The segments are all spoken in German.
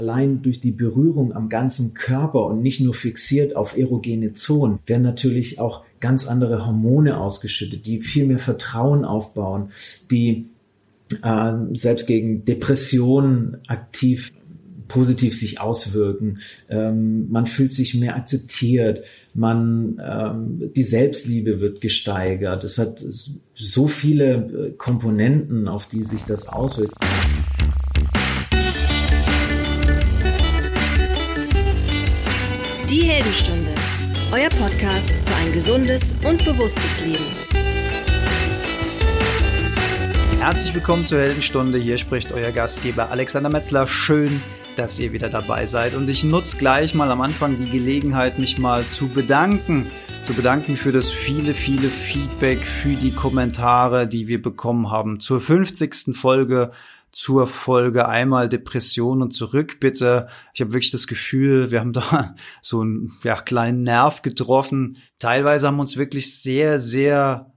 allein durch die Berührung am ganzen Körper und nicht nur fixiert auf erogene Zonen, werden natürlich auch ganz andere Hormone ausgeschüttet, die viel mehr Vertrauen aufbauen, die äh, selbst gegen Depressionen aktiv positiv sich auswirken. Ähm, man fühlt sich mehr akzeptiert, man ähm, die Selbstliebe wird gesteigert. Es hat so viele äh, Komponenten, auf die sich das auswirkt. Die Heldenstunde, euer Podcast für ein gesundes und bewusstes Leben. Herzlich willkommen zur Heldenstunde. Hier spricht euer Gastgeber Alexander Metzler. Schön, dass ihr wieder dabei seid. Und ich nutze gleich mal am Anfang die Gelegenheit, mich mal zu bedanken. Zu bedanken für das viele, viele Feedback, für die Kommentare, die wir bekommen haben zur 50. Folge zur Folge einmal Depression und zurück, bitte. Ich habe wirklich das Gefühl, wir haben da so einen ja, kleinen Nerv getroffen. Teilweise haben uns wirklich sehr, sehr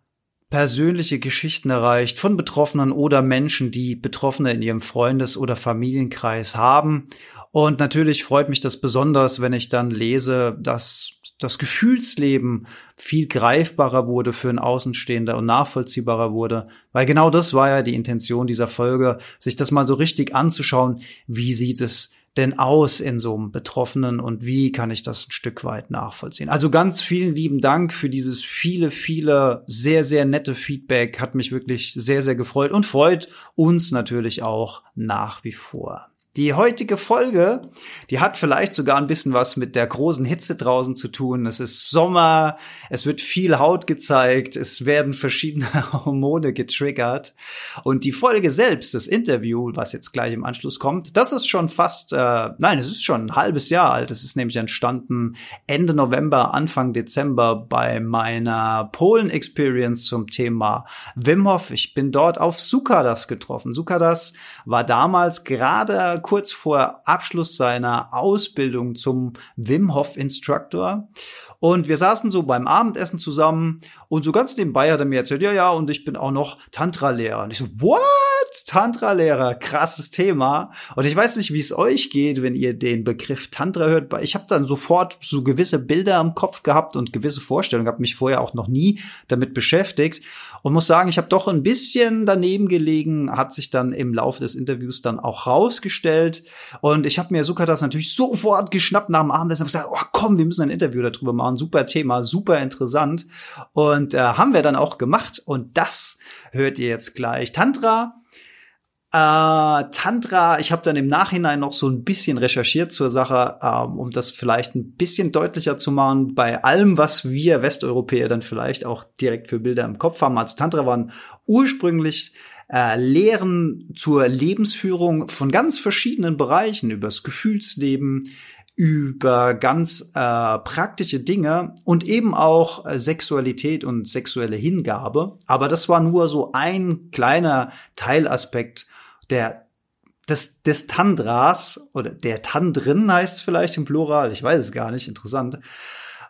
persönliche Geschichten erreicht von Betroffenen oder Menschen, die Betroffene in ihrem Freundes- oder Familienkreis haben. Und natürlich freut mich das besonders, wenn ich dann lese, dass das Gefühlsleben viel greifbarer wurde für einen Außenstehender und nachvollziehbarer wurde. Weil genau das war ja die Intention dieser Folge, sich das mal so richtig anzuschauen, wie sieht es denn aus in so einem Betroffenen und wie kann ich das ein Stück weit nachvollziehen? Also ganz vielen lieben Dank für dieses viele, viele sehr, sehr nette Feedback. Hat mich wirklich sehr, sehr gefreut und freut uns natürlich auch nach wie vor. Die heutige Folge, die hat vielleicht sogar ein bisschen was mit der großen Hitze draußen zu tun. Es ist Sommer, es wird viel Haut gezeigt, es werden verschiedene Hormone getriggert. Und die Folge selbst, das Interview, was jetzt gleich im Anschluss kommt, das ist schon fast, äh, nein, es ist schon ein halbes Jahr alt. Es ist nämlich entstanden Ende November, Anfang Dezember bei meiner Polen-Experience zum Thema Wim Hof. Ich bin dort auf Sukadas getroffen. Sukadas war damals gerade kurz vor Abschluss seiner Ausbildung zum Wim Hof Instructor. Und wir saßen so beim Abendessen zusammen und so ganz nebenbei hat er mir erzählt, ja, ja, und ich bin auch noch Tantra-Lehrer. Und ich so, what? Tantra-Lehrer, krasses Thema. Und ich weiß nicht, wie es euch geht, wenn ihr den Begriff Tantra hört. Ich habe dann sofort so gewisse Bilder im Kopf gehabt und gewisse Vorstellungen, habe mich vorher auch noch nie damit beschäftigt und muss sagen, ich habe doch ein bisschen daneben gelegen, hat sich dann im Laufe des Interviews dann auch rausgestellt. Und ich habe mir Sukatas natürlich sofort geschnappt nach dem Abendessen und gesagt, oh komm, wir müssen ein Interview darüber machen. Super Thema, super interessant. Und äh, haben wir dann auch gemacht. Und das hört ihr jetzt gleich. Tantra äh, Tantra, ich habe dann im Nachhinein noch so ein bisschen recherchiert zur Sache, ähm, um das vielleicht ein bisschen deutlicher zu machen. Bei allem, was wir Westeuropäer dann vielleicht auch direkt für Bilder im Kopf haben. Also Tantra waren ursprünglich äh, Lehren zur Lebensführung von ganz verschiedenen Bereichen, übers Gefühlsleben, über ganz äh, praktische Dinge und eben auch äh, Sexualität und sexuelle Hingabe. Aber das war nur so ein kleiner Teilaspekt der des, des Tandras oder der Tandrin heißt es vielleicht im Plural, ich weiß es gar nicht, interessant.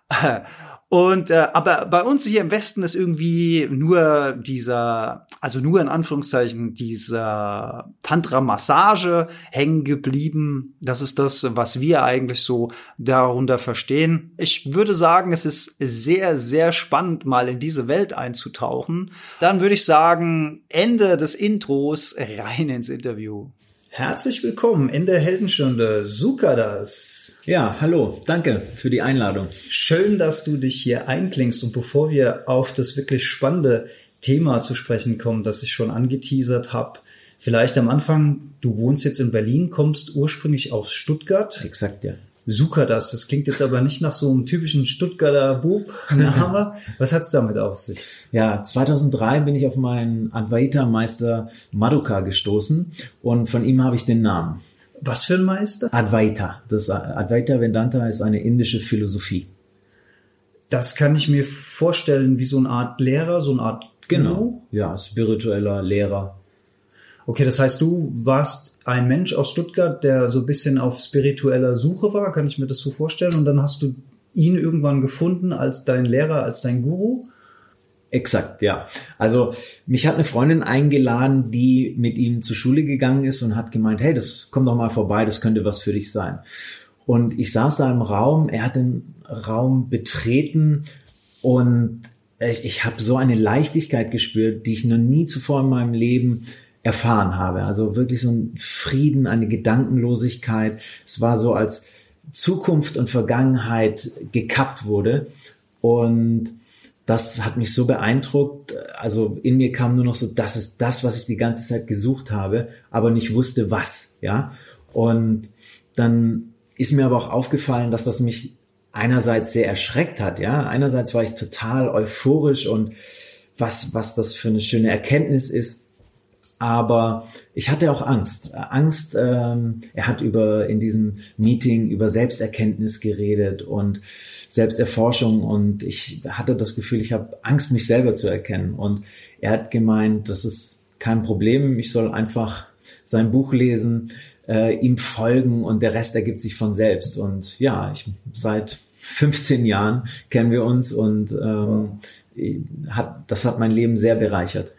Und äh, aber bei uns hier im Westen ist irgendwie nur dieser, also nur in Anführungszeichen dieser Tantra-Massage hängen geblieben. Das ist das, was wir eigentlich so darunter verstehen. Ich würde sagen, es ist sehr, sehr spannend, mal in diese Welt einzutauchen. Dann würde ich sagen, Ende des Intros rein ins Interview. Herzlich willkommen in der Heldenstunde. Sukadas. Ja, hallo, danke für die Einladung. Schön, dass du dich hier einklingst. Und bevor wir auf das wirklich spannende Thema zu sprechen kommen, das ich schon angeteasert habe, vielleicht am Anfang, du wohnst jetzt in Berlin, kommst ursprünglich aus Stuttgart. Exakt, ja. Suka das. Das klingt jetzt aber nicht nach so einem typischen Stuttgarter Bub-Name. Was hat's damit auf sich? Ja, 2003 bin ich auf meinen Advaita-Meister Maduka gestoßen und von ihm habe ich den Namen. Was für ein Meister? Advaita. Das Advaita Vedanta ist eine indische Philosophie. Das kann ich mir vorstellen wie so eine Art Lehrer, so eine Art Genau. Ja, spiritueller Lehrer. Okay, das heißt, du warst ein Mensch aus Stuttgart, der so ein bisschen auf spiritueller Suche war, kann ich mir das so vorstellen? Und dann hast du ihn irgendwann gefunden als dein Lehrer, als dein Guru? Exakt, ja. Also mich hat eine Freundin eingeladen, die mit ihm zur Schule gegangen ist und hat gemeint, hey, das komm doch mal vorbei, das könnte was für dich sein. Und ich saß da im Raum, er hat den Raum betreten und ich, ich habe so eine Leichtigkeit gespürt, die ich noch nie zuvor in meinem Leben erfahren habe. Also wirklich so ein Frieden, eine Gedankenlosigkeit. Es war so, als Zukunft und Vergangenheit gekappt wurde. Und das hat mich so beeindruckt. Also in mir kam nur noch so, das ist das, was ich die ganze Zeit gesucht habe, aber nicht wusste was, ja. Und dann ist mir aber auch aufgefallen, dass das mich einerseits sehr erschreckt hat, ja. Einerseits war ich total euphorisch und was, was das für eine schöne Erkenntnis ist. Aber ich hatte auch Angst. Angst, ähm, er hat über in diesem Meeting über Selbsterkenntnis geredet und Selbsterforschung und ich hatte das Gefühl, ich habe Angst, mich selber zu erkennen. Und er hat gemeint, das ist kein Problem, ich soll einfach sein Buch lesen, äh, ihm folgen und der Rest ergibt sich von selbst. Und ja, ich seit 15 Jahren kennen wir uns und ähm, hat, das hat mein Leben sehr bereichert.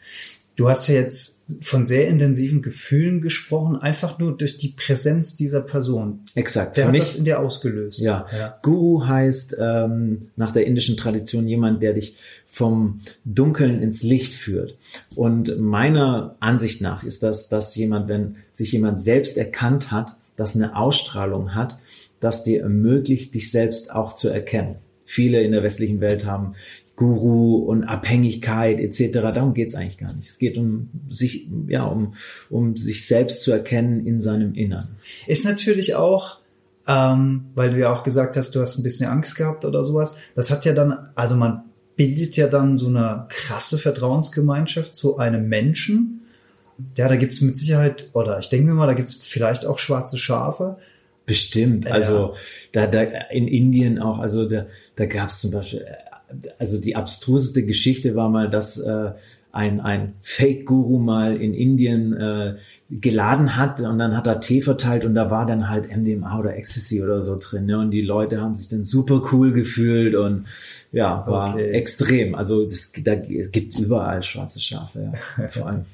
Du hast ja jetzt von sehr intensiven Gefühlen gesprochen, einfach nur durch die Präsenz dieser Person. Exakt. Der Für hat mich, das in dir ausgelöst. Ja. ja. Guru heißt ähm, nach der indischen Tradition jemand, der dich vom Dunkeln ins Licht führt. Und meiner Ansicht nach ist das, dass jemand, wenn sich jemand selbst erkannt hat, das eine Ausstrahlung hat, das dir ermöglicht, dich selbst auch zu erkennen. Viele in der westlichen Welt haben Guru und Abhängigkeit etc. Darum geht's eigentlich gar nicht. Es geht um sich, ja, um, um sich selbst zu erkennen in seinem Innern. Ist natürlich auch, ähm, weil du ja auch gesagt hast, du hast ein bisschen Angst gehabt oder sowas. Das hat ja dann, also man bildet ja dann so eine krasse Vertrauensgemeinschaft zu einem Menschen. Ja, da gibt's mit Sicherheit, oder ich denke mir mal, da gibt's vielleicht auch schwarze Schafe. Bestimmt. Also ja. da, da in Indien auch, also da, da gab es zum Beispiel also die abstruseste Geschichte war mal, dass äh, ein, ein Fake-Guru mal in Indien äh, geladen hat und dann hat er Tee verteilt und da war dann halt MDMA oder Ecstasy oder so drin. Ne? Und die Leute haben sich dann super cool gefühlt und ja, war okay. extrem. Also das, da, es gibt überall schwarze Schafe, ja, vor allem.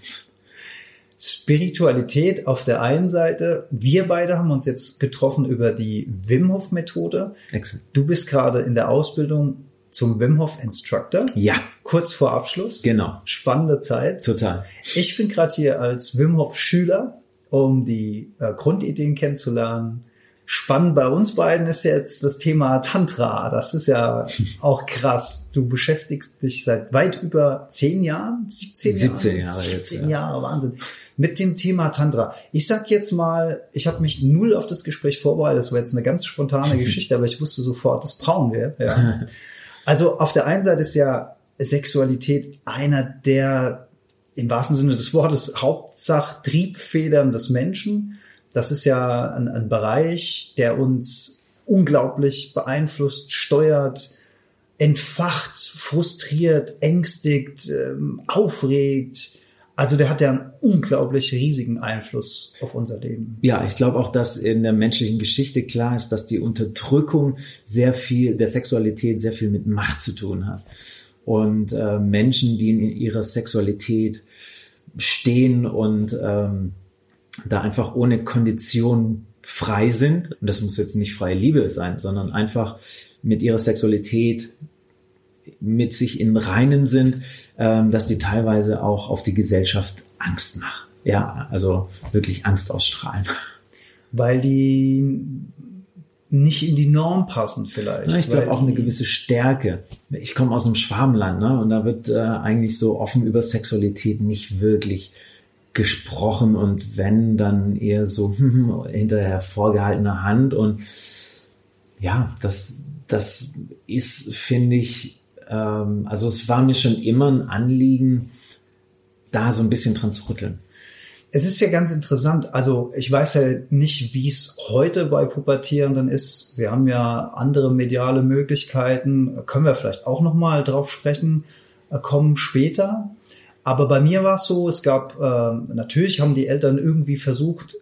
Spiritualität auf der einen Seite. Wir beide haben uns jetzt getroffen über die Wim Hof Methode. Excellent. Du bist gerade in der Ausbildung zum Wim Hof Instructor. Ja. Kurz vor Abschluss. Genau. Spannende Zeit. Total. Ich bin gerade hier als Wim Hof Schüler, um die äh, Grundideen kennenzulernen. Spannend bei uns beiden ist jetzt das Thema Tantra. Das ist ja auch krass. Du beschäftigst dich seit weit über zehn Jahren, 17 Jahre. 17 Jahre 17 jetzt. 17 Jahre, Wahnsinn. Mit dem Thema Tantra. Ich sag jetzt mal, ich habe mich null auf das Gespräch vorbereitet. Das war jetzt eine ganz spontane Geschichte, aber ich wusste sofort, das brauchen wir. Ja. Also auf der einen Seite ist ja Sexualität einer der im wahrsten Sinne des Wortes Hauptsach Triebfedern des Menschen. Das ist ja ein, ein Bereich, der uns unglaublich beeinflusst, steuert, entfacht, frustriert, ängstigt, ähm, aufregt, also der hat ja einen unglaublich riesigen Einfluss auf unser Leben. Ja, ich glaube auch, dass in der menschlichen Geschichte klar ist, dass die Unterdrückung sehr viel der Sexualität sehr viel mit Macht zu tun hat. Und äh, Menschen, die in ihrer Sexualität stehen und ähm, da einfach ohne Kondition frei sind, und das muss jetzt nicht freie Liebe sein, sondern einfach mit ihrer Sexualität mit sich in Reinen sind, ähm, dass die teilweise auch auf die Gesellschaft Angst machen. Ja, also wirklich Angst ausstrahlen. Weil die nicht in die Norm passen vielleicht. Ja, ich glaube auch eine gewisse Stärke. Ich komme aus einem Schwarmland, ne? Und da wird äh, eigentlich so offen über Sexualität nicht wirklich gesprochen und wenn, dann eher so hinterher vorgehaltener Hand und ja, das, das ist, finde ich, ähm, also es war mir schon immer ein Anliegen, da so ein bisschen dran zu rütteln. Es ist ja ganz interessant. Also ich weiß ja nicht, wie es heute bei Pubertierenden ist. Wir haben ja andere mediale Möglichkeiten. Können wir vielleicht auch noch mal drauf sprechen, äh, kommen später. Aber bei mir war es so, es gab, äh, natürlich haben die Eltern irgendwie versucht,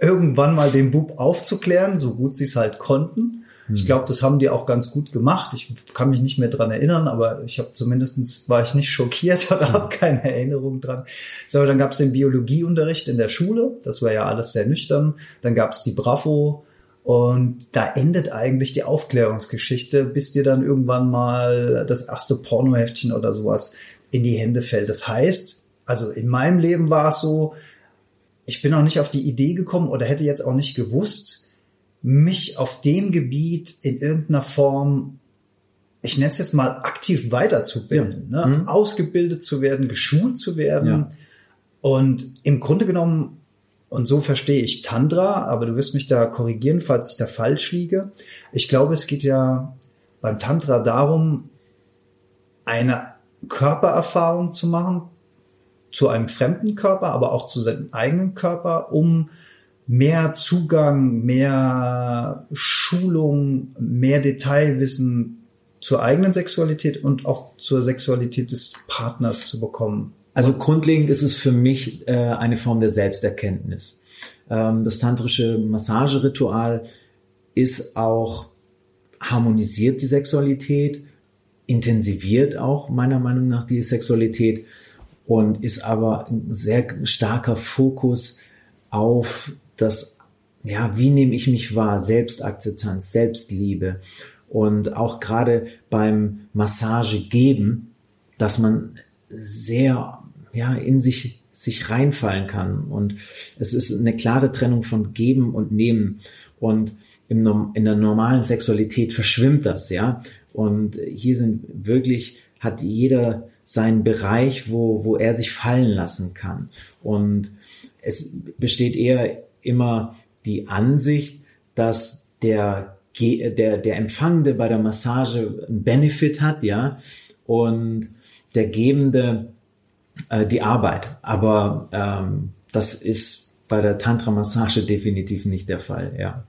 irgendwann mal den Bub aufzuklären, so gut sie es halt konnten. Ich glaube, das haben die auch ganz gut gemacht. Ich kann mich nicht mehr dran erinnern, aber ich habe zumindestens war ich nicht schockiert oder habe keine Erinnerung dran. So, dann gab es den Biologieunterricht in der Schule. Das war ja alles sehr nüchtern. Dann gab es die Bravo. Und da endet eigentlich die Aufklärungsgeschichte, bis dir dann irgendwann mal das erste Pornoheftchen oder sowas in die Hände fällt. Das heißt, also in meinem Leben war es so, ich bin auch nicht auf die Idee gekommen oder hätte jetzt auch nicht gewusst, mich auf dem Gebiet in irgendeiner Form, ich nenne es jetzt mal aktiv weiterzubilden, ja. ne? Mhm. ausgebildet zu werden, geschult zu werden. Ja. Und im Grunde genommen, und so verstehe ich Tantra, aber du wirst mich da korrigieren, falls ich da falsch liege. Ich glaube, es geht ja beim Tantra darum, eine Körpererfahrung zu machen, zu einem fremden Körper, aber auch zu seinem eigenen Körper, um mehr Zugang, mehr Schulung, mehr Detailwissen zur eigenen Sexualität und auch zur Sexualität des Partners zu bekommen. Also grundlegend ist es für mich äh, eine Form der Selbsterkenntnis. Ähm, das tantrische Massageritual ist auch harmonisiert die Sexualität, intensiviert auch meiner Meinung nach die Sexualität und ist aber ein sehr starker Fokus auf das, ja, wie nehme ich mich wahr? Selbstakzeptanz, Selbstliebe. Und auch gerade beim Massage geben, dass man sehr, ja, in sich, sich reinfallen kann. Und es ist eine klare Trennung von geben und nehmen. Und im, in der normalen Sexualität verschwimmt das, ja. Und hier sind wirklich, hat jeder seinen Bereich, wo, wo er sich fallen lassen kann. Und es besteht eher immer die Ansicht, dass der, der, der Empfangende bei der Massage einen Benefit hat, ja, und der Gebende äh, die Arbeit. Aber ähm, das ist bei der Tantra-Massage definitiv nicht der Fall, ja.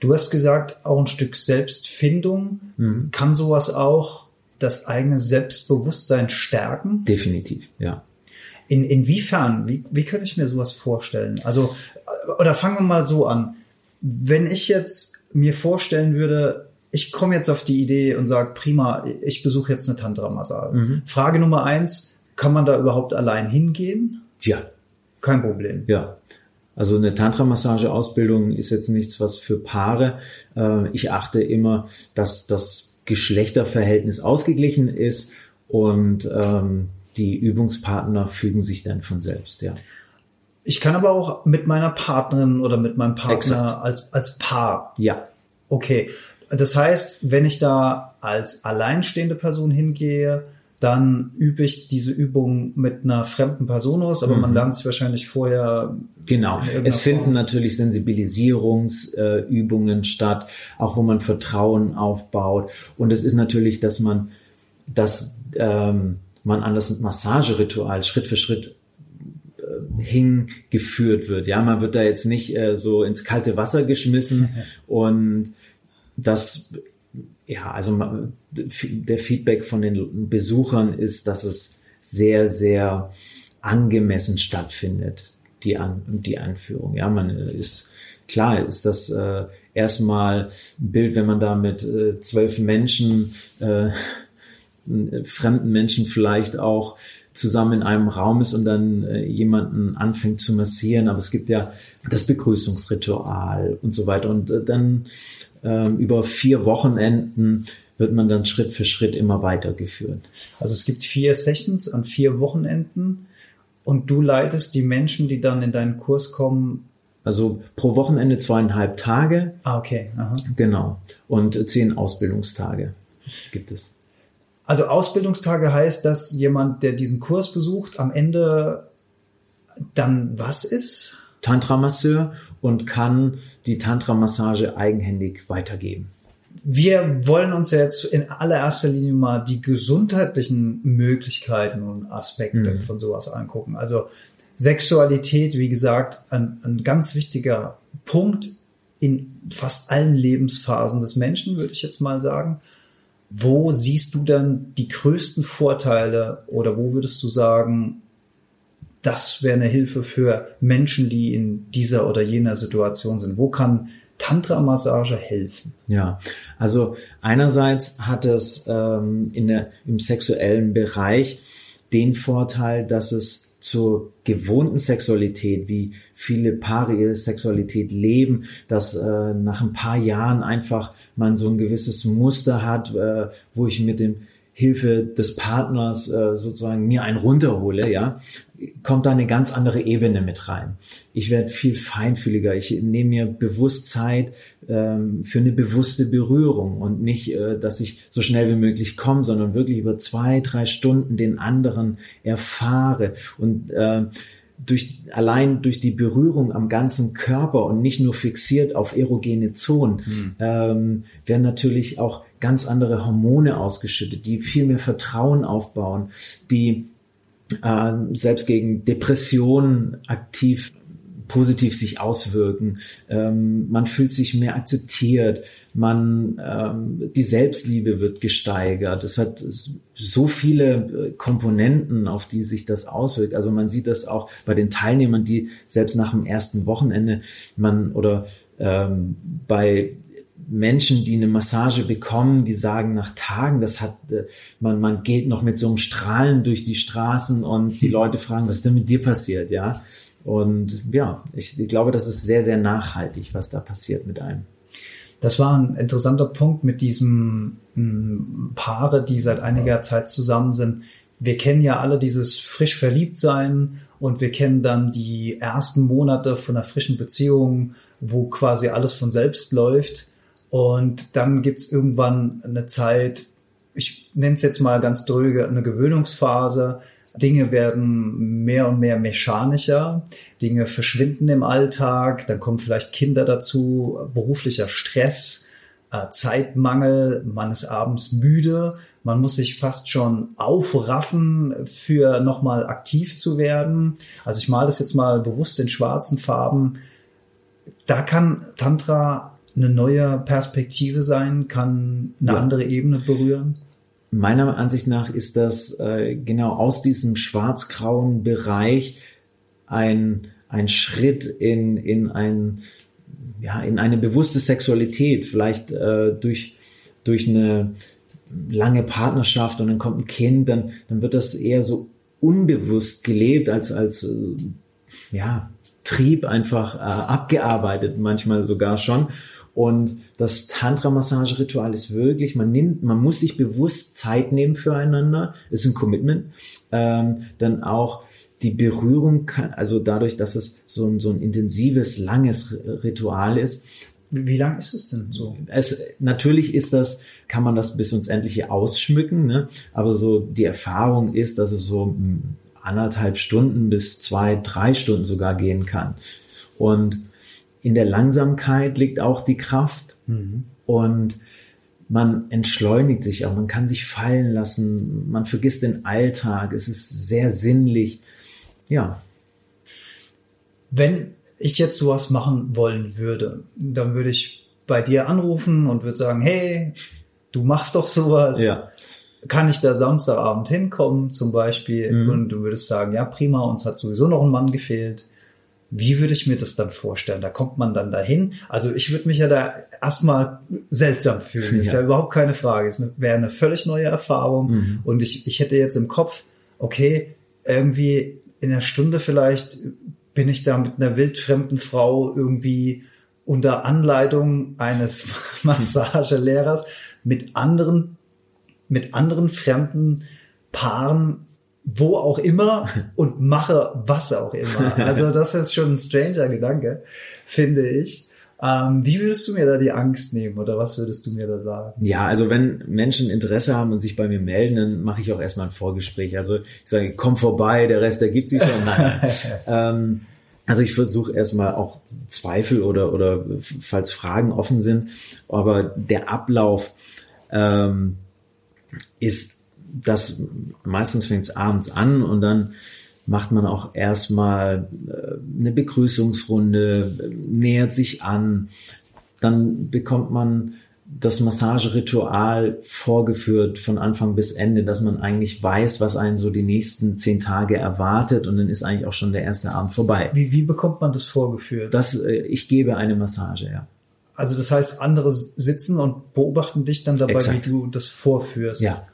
Du hast gesagt, auch ein Stück Selbstfindung. Mhm. Kann sowas auch das eigene Selbstbewusstsein stärken? Definitiv, ja. In, inwiefern? Wie, wie könnte ich mir sowas vorstellen? Also, oder fangen wir mal so an. Wenn ich jetzt mir vorstellen würde, ich komme jetzt auf die Idee und sage, prima, ich besuche jetzt eine Tantra-Massage. Mhm. Frage Nummer eins, kann man da überhaupt allein hingehen? Ja. Kein Problem. Ja. Also eine Tantra-Massage-Ausbildung ist jetzt nichts was für Paare. Äh, ich achte immer, dass das Geschlechterverhältnis ausgeglichen ist und ähm, die Übungspartner fügen sich dann von selbst, ja. Ich kann aber auch mit meiner Partnerin oder mit meinem Partner als, als Paar. Ja. Okay. Das heißt, wenn ich da als alleinstehende Person hingehe, dann übe ich diese Übung mit einer fremden Person aus, aber mhm. man lernt sich wahrscheinlich vorher. Genau. Es finden Form. natürlich Sensibilisierungsübungen äh, statt, auch wo man Vertrauen aufbaut. Und es ist natürlich, dass man, dass ähm, man an das Massageritual Schritt für Schritt äh, hingeführt wird. Ja, man wird da jetzt nicht äh, so ins kalte Wasser geschmissen und das ja, also der Feedback von den Besuchern ist, dass es sehr, sehr angemessen stattfindet, die, An die Anführung. Ja, man ist, klar ist das äh, erstmal ein Bild, wenn man da mit äh, zwölf Menschen, äh, fremden Menschen vielleicht auch zusammen in einem Raum ist und dann äh, jemanden anfängt zu massieren. Aber es gibt ja das Begrüßungsritual und so weiter. Und äh, dann ähm, über vier Wochenenden wird man dann Schritt für Schritt immer weitergeführt. Also es gibt vier Sessions an vier Wochenenden und du leitest die Menschen, die dann in deinen Kurs kommen. Also pro Wochenende zweieinhalb Tage. Ah, okay. Aha. Genau. Und zehn Ausbildungstage gibt es. Also Ausbildungstage heißt, dass jemand, der diesen Kurs besucht, am Ende dann was ist? Tantra-Masseur und kann die Tantra-Massage eigenhändig weitergeben. Wir wollen uns jetzt in allererster Linie mal die gesundheitlichen Möglichkeiten und Aspekte mhm. von sowas angucken. Also Sexualität, wie gesagt, ein, ein ganz wichtiger Punkt in fast allen Lebensphasen des Menschen, würde ich jetzt mal sagen. Wo siehst du dann die größten Vorteile oder wo würdest du sagen, das wäre eine Hilfe für Menschen, die in dieser oder jener Situation sind. Wo kann Tantra-Massage helfen? Ja, also einerseits hat es ähm, in der, im sexuellen Bereich den Vorteil, dass es zur gewohnten Sexualität, wie viele Paare ihre Sexualität leben, dass äh, nach ein paar Jahren einfach man so ein gewisses Muster hat, äh, wo ich mit dem Hilfe des Partners äh, sozusagen mir einen runterhole, ja, kommt da eine ganz andere Ebene mit rein. Ich werde viel feinfühliger. Ich nehme mir bewusst Zeit ähm, für eine bewusste Berührung und nicht, äh, dass ich so schnell wie möglich komme, sondern wirklich über zwei, drei Stunden den anderen erfahre und äh, durch, allein durch die Berührung am ganzen Körper und nicht nur fixiert auf erogene Zonen, mhm. ähm, werden natürlich auch ganz andere Hormone ausgeschüttet, die viel mehr Vertrauen aufbauen, die äh, selbst gegen Depressionen aktiv positiv sich auswirken. Ähm, man fühlt sich mehr akzeptiert, man ähm, die Selbstliebe wird gesteigert. Es hat so viele äh, Komponenten, auf die sich das auswirkt. Also man sieht das auch bei den Teilnehmern, die selbst nach dem ersten Wochenende man oder ähm, bei Menschen, die eine Massage bekommen, die sagen nach Tagen, das hat, äh, man, man geht noch mit so einem Strahlen durch die Straßen und die Leute fragen, was ist denn mit dir passiert, ja? Und ja, ich, ich glaube, das ist sehr, sehr nachhaltig, was da passiert mit einem. Das war ein interessanter Punkt mit diesem m, Paare, die seit einiger Zeit zusammen sind. Wir kennen ja alle dieses frisch verliebt sein und wir kennen dann die ersten Monate von einer frischen Beziehung, wo quasi alles von selbst läuft. Und dann gibt's irgendwann eine Zeit, ich nenne es jetzt mal ganz dröge, eine Gewöhnungsphase. Dinge werden mehr und mehr mechanischer, Dinge verschwinden im Alltag, dann kommen vielleicht Kinder dazu, beruflicher Stress, äh, Zeitmangel, man ist abends müde, man muss sich fast schon aufraffen, für nochmal aktiv zu werden. Also ich male das jetzt mal bewusst in schwarzen Farben. Da kann Tantra eine neue Perspektive sein, kann eine ja. andere Ebene berühren? Meiner Ansicht nach ist das äh, genau aus diesem schwarz-grauen Bereich ein, ein Schritt in, in ein, ja, in eine bewusste Sexualität, vielleicht äh, durch, durch eine lange Partnerschaft und dann kommt ein Kind, dann, dann wird das eher so unbewusst gelebt als, als, äh, ja, Trieb einfach äh, abgearbeitet, manchmal sogar schon. Und das Tantra-Massage-Ritual ist wirklich, man nimmt, man muss sich bewusst Zeit nehmen füreinander, ist ein Commitment. Ähm, dann auch die Berührung kann, also dadurch, dass es so ein, so ein intensives, langes Ritual ist. Wie lang ist es denn so? Es, natürlich ist das, kann man das bis ins Endliche ausschmücken, ne? aber so die Erfahrung ist, dass es so anderthalb Stunden bis zwei, drei Stunden sogar gehen kann. Und in der Langsamkeit liegt auch die Kraft. Mhm. Und man entschleunigt sich auch, man kann sich fallen lassen, man vergisst den Alltag, es ist sehr sinnlich. Ja. Wenn ich jetzt sowas machen wollen würde, dann würde ich bei dir anrufen und würde sagen, hey, du machst doch sowas. Ja. Kann ich da Samstagabend hinkommen zum Beispiel? Mhm. Und du würdest sagen, ja prima, uns hat sowieso noch ein Mann gefehlt. Wie würde ich mir das dann vorstellen? Da kommt man dann dahin. Also ich würde mich ja da erstmal seltsam fühlen. Ja. Ist ja überhaupt keine Frage. Es wäre eine völlig neue Erfahrung. Mhm. Und ich, ich hätte jetzt im Kopf, okay, irgendwie in einer Stunde vielleicht bin ich da mit einer wildfremden Frau irgendwie unter Anleitung eines Massagelehrers mit anderen, mit anderen fremden Paaren wo auch immer und mache was auch immer. Also das ist schon ein stranger Gedanke, finde ich. Ähm, wie würdest du mir da die Angst nehmen oder was würdest du mir da sagen? Ja, also wenn Menschen Interesse haben und sich bei mir melden, dann mache ich auch erstmal ein Vorgespräch. Also ich sage, komm vorbei, der Rest ergibt sich schon. Nein. ähm, also ich versuche erstmal auch Zweifel oder, oder falls Fragen offen sind, aber der Ablauf ähm, ist das meistens fängt es abends an und dann macht man auch erstmal äh, eine Begrüßungsrunde, nähert sich an, dann bekommt man das Massageritual vorgeführt von Anfang bis Ende, dass man eigentlich weiß, was einen so die nächsten zehn Tage erwartet und dann ist eigentlich auch schon der erste Abend vorbei. Wie, wie bekommt man das vorgeführt? Das, äh, ich gebe eine Massage, ja. also das heißt, andere sitzen und beobachten dich dann dabei, Exakt. wie du das vorführst. Ja.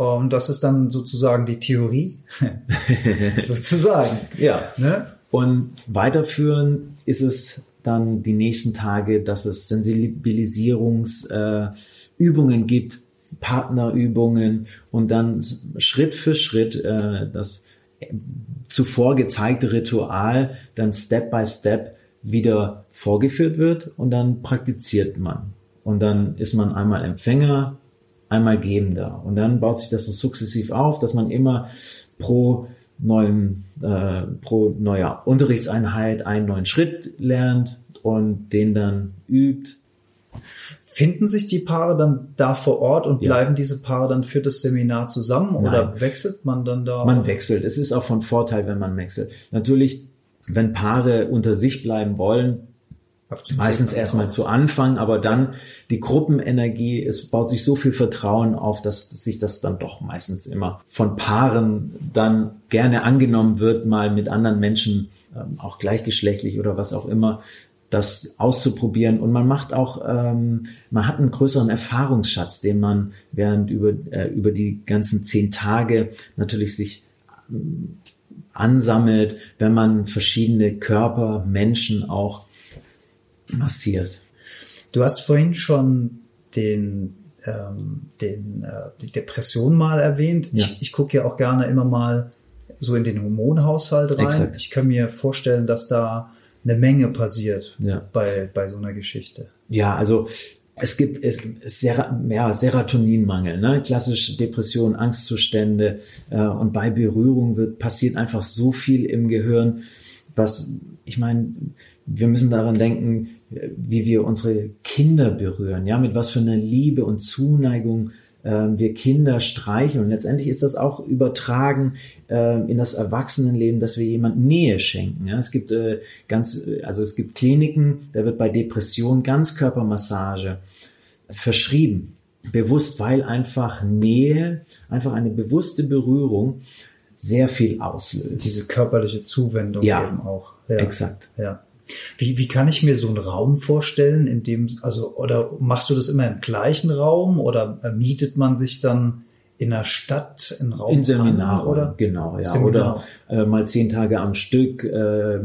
Und das ist dann sozusagen die Theorie, sozusagen. Ja. Ne? Und weiterführen ist es dann die nächsten Tage, dass es Sensibilisierungsübungen äh, gibt, Partnerübungen und dann Schritt für Schritt äh, das zuvor gezeigte Ritual dann Step by Step wieder vorgeführt wird und dann praktiziert man. Und dann ist man einmal Empfänger, einmal Gebender. Und dann baut sich das so sukzessiv auf, dass man immer pro neuen, äh, pro neuer Unterrichtseinheit einen neuen Schritt lernt und den dann übt. Finden sich die Paare dann da vor Ort und ja. bleiben diese Paare dann für das Seminar zusammen Nein. oder wechselt man dann da? Man wechselt. Es ist auch von Vorteil, wenn man wechselt. Natürlich, wenn Paare unter sich bleiben wollen, Meistens erstmal zu Anfang, aber dann die Gruppenenergie, es baut sich so viel Vertrauen auf, dass, dass sich das dann doch meistens immer von Paaren dann gerne angenommen wird, mal mit anderen Menschen, ähm, auch gleichgeschlechtlich oder was auch immer, das auszuprobieren. Und man macht auch, ähm, man hat einen größeren Erfahrungsschatz, den man während über, äh, über die ganzen zehn Tage natürlich sich ähm, ansammelt, wenn man verschiedene Körper, Menschen auch massiert. Du hast vorhin schon den, ähm, den, äh, die Depression mal erwähnt. Ja. Ich, ich gucke ja auch gerne immer mal so in den Hormonhaushalt rein. Exakt. Ich kann mir vorstellen, dass da eine Menge passiert ja. bei, bei so einer Geschichte. Ja, also es gibt es, Ser ja, Serotoninmangel, ne? klassische Depression, Angstzustände äh, und bei Berührung wird passiert einfach so viel im Gehirn, was ich meine, wir müssen daran denken, wie wir unsere Kinder berühren, ja, mit was für einer Liebe und Zuneigung äh, wir Kinder streichen. Und letztendlich ist das auch übertragen äh, in das Erwachsenenleben, dass wir jemand Nähe schenken. Ja. Es gibt äh, ganz, also es gibt Kliniken, da wird bei Depression Ganzkörpermassage verschrieben. Bewusst, weil einfach Nähe, einfach eine bewusste Berührung sehr viel auslöst. Diese körperliche Zuwendung ja, eben auch. Ja, exakt. Ja. Wie, wie kann ich mir so einen Raum vorstellen, in dem, also, oder machst du das immer im gleichen Raum oder mietet man sich dann in der Stadt einen Raum in Seminar oder? genau ja. Seminar. oder äh, mal zehn Tage am Stück äh,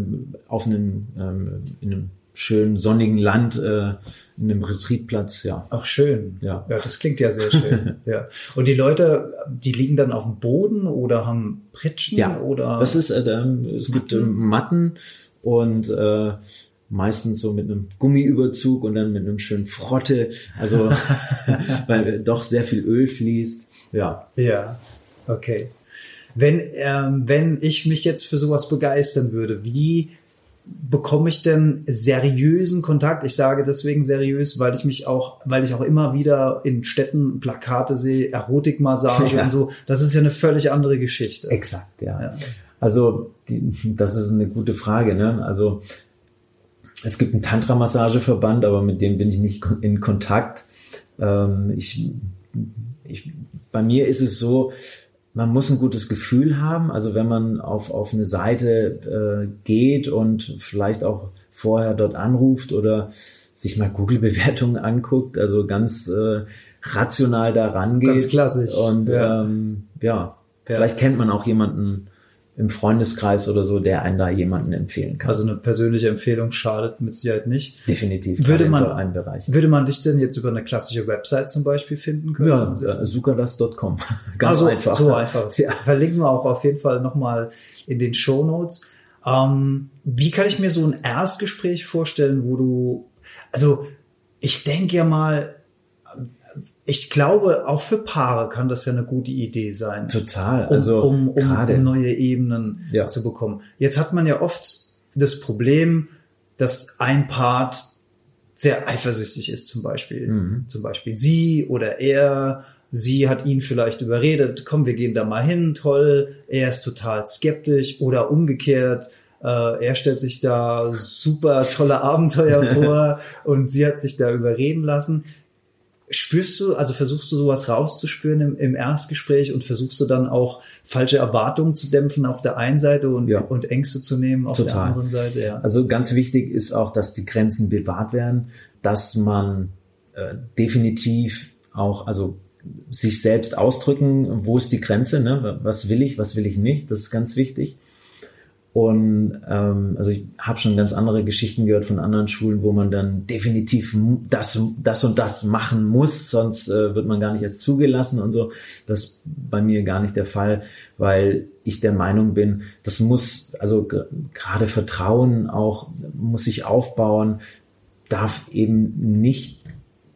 auf einem ähm, in einem schönen sonnigen Land äh, in einem Retreatplatz ja. Ach schön. Ja. Ja das klingt ja sehr schön ja. Und die Leute die liegen dann auf dem Boden oder haben Pritschen ja, oder das ist äh, es gibt äh, Matten und äh, meistens so mit einem Gummiüberzug und dann mit einem schönen Frotte, also weil doch sehr viel Öl fließt. Ja. Ja, okay. Wenn, ähm, wenn ich mich jetzt für sowas begeistern würde, wie bekomme ich denn seriösen Kontakt? Ich sage deswegen seriös, weil ich mich auch, weil ich auch immer wieder in Städten Plakate sehe, Erotikmassage ja. und so. Das ist ja eine völlig andere Geschichte. Exakt, ja. ja. Also die, das ist eine gute Frage. Ne? Also es gibt einen Tantra-Massageverband, aber mit dem bin ich nicht in Kontakt. Ähm, ich, ich, bei mir ist es so, man muss ein gutes Gefühl haben. Also wenn man auf, auf eine Seite äh, geht und vielleicht auch vorher dort anruft oder sich mal Google-Bewertungen anguckt, also ganz äh, rational da rangeht. Ganz klassisch. Und ja. Ähm, ja, ja, vielleicht kennt man auch jemanden, im Freundeskreis oder so, der einen da jemanden empfehlen kann. Also eine persönliche Empfehlung schadet mit Sicherheit nicht. Definitiv. Würde man, so Bereich. würde man dich denn jetzt über eine klassische Website zum Beispiel finden können? Ja, äh, sukadas.com. Ganz also, einfach. So einfach. Ja. Verlinken wir auch auf jeden Fall nochmal in den Show Notes. Ähm, wie kann ich mir so ein Erstgespräch vorstellen, wo du, also ich denke ja mal, ich glaube, auch für Paare kann das ja eine gute Idee sein. Total. Also um, um, um, um neue Ebenen ja. zu bekommen. Jetzt hat man ja oft das Problem, dass ein Part sehr eifersüchtig ist, zum Beispiel. Mhm. Zum Beispiel sie oder er. Sie hat ihn vielleicht überredet, komm, wir gehen da mal hin, toll. Er ist total skeptisch oder umgekehrt. Äh, er stellt sich da super tolle Abenteuer vor und sie hat sich da überreden lassen spürst du, also versuchst du sowas rauszuspüren im, im Erstgespräch und versuchst du dann auch falsche Erwartungen zu dämpfen auf der einen Seite und, ja. und Ängste zu nehmen auf Total. der anderen Seite? Ja. Also ganz wichtig ist auch, dass die Grenzen bewahrt werden, dass man äh, definitiv auch, also sich selbst ausdrücken, wo ist die Grenze, ne? was will ich, was will ich nicht, das ist ganz wichtig. Und ähm, also ich habe schon ganz andere Geschichten gehört von anderen Schulen, wo man dann definitiv das, das und das machen muss, sonst äh, wird man gar nicht erst zugelassen und so. Das ist bei mir gar nicht der Fall, weil ich der Meinung bin, das muss, also gerade Vertrauen auch, muss sich aufbauen, darf eben nicht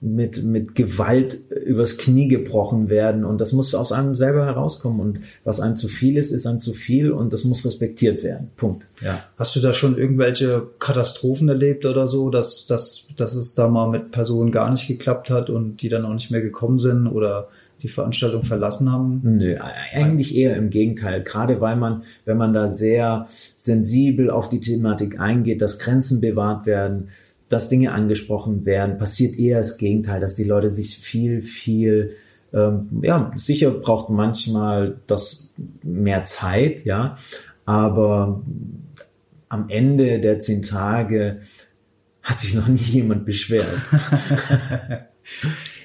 mit, mit Gewalt übers Knie gebrochen werden. Und das muss aus einem selber herauskommen. Und was einem zu viel ist, ist einem zu viel und das muss respektiert werden. Punkt. Ja. Hast du da schon irgendwelche Katastrophen erlebt oder so, dass, dass, dass es da mal mit Personen gar nicht geklappt hat und die dann auch nicht mehr gekommen sind oder die Veranstaltung verlassen haben? Nö, eigentlich eher im Gegenteil. Gerade weil man, wenn man da sehr sensibel auf die Thematik eingeht, dass Grenzen bewahrt werden, dass Dinge angesprochen werden, passiert eher das Gegenteil, dass die Leute sich viel, viel, ähm, ja, sicher braucht manchmal das mehr Zeit, ja, aber am Ende der zehn Tage hat sich noch nie jemand beschwert.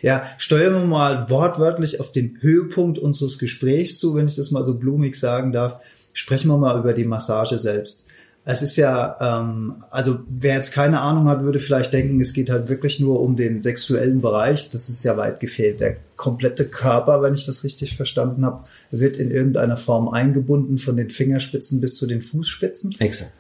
ja, steuern wir mal wortwörtlich auf den Höhepunkt unseres Gesprächs zu, wenn ich das mal so blumig sagen darf. Sprechen wir mal über die Massage selbst. Es ist ja, ähm, also wer jetzt keine Ahnung hat, würde vielleicht denken, es geht halt wirklich nur um den sexuellen Bereich. Das ist ja weit gefehlt. Der komplette Körper, wenn ich das richtig verstanden habe, wird in irgendeiner Form eingebunden, von den Fingerspitzen bis zu den Fußspitzen. Exakt.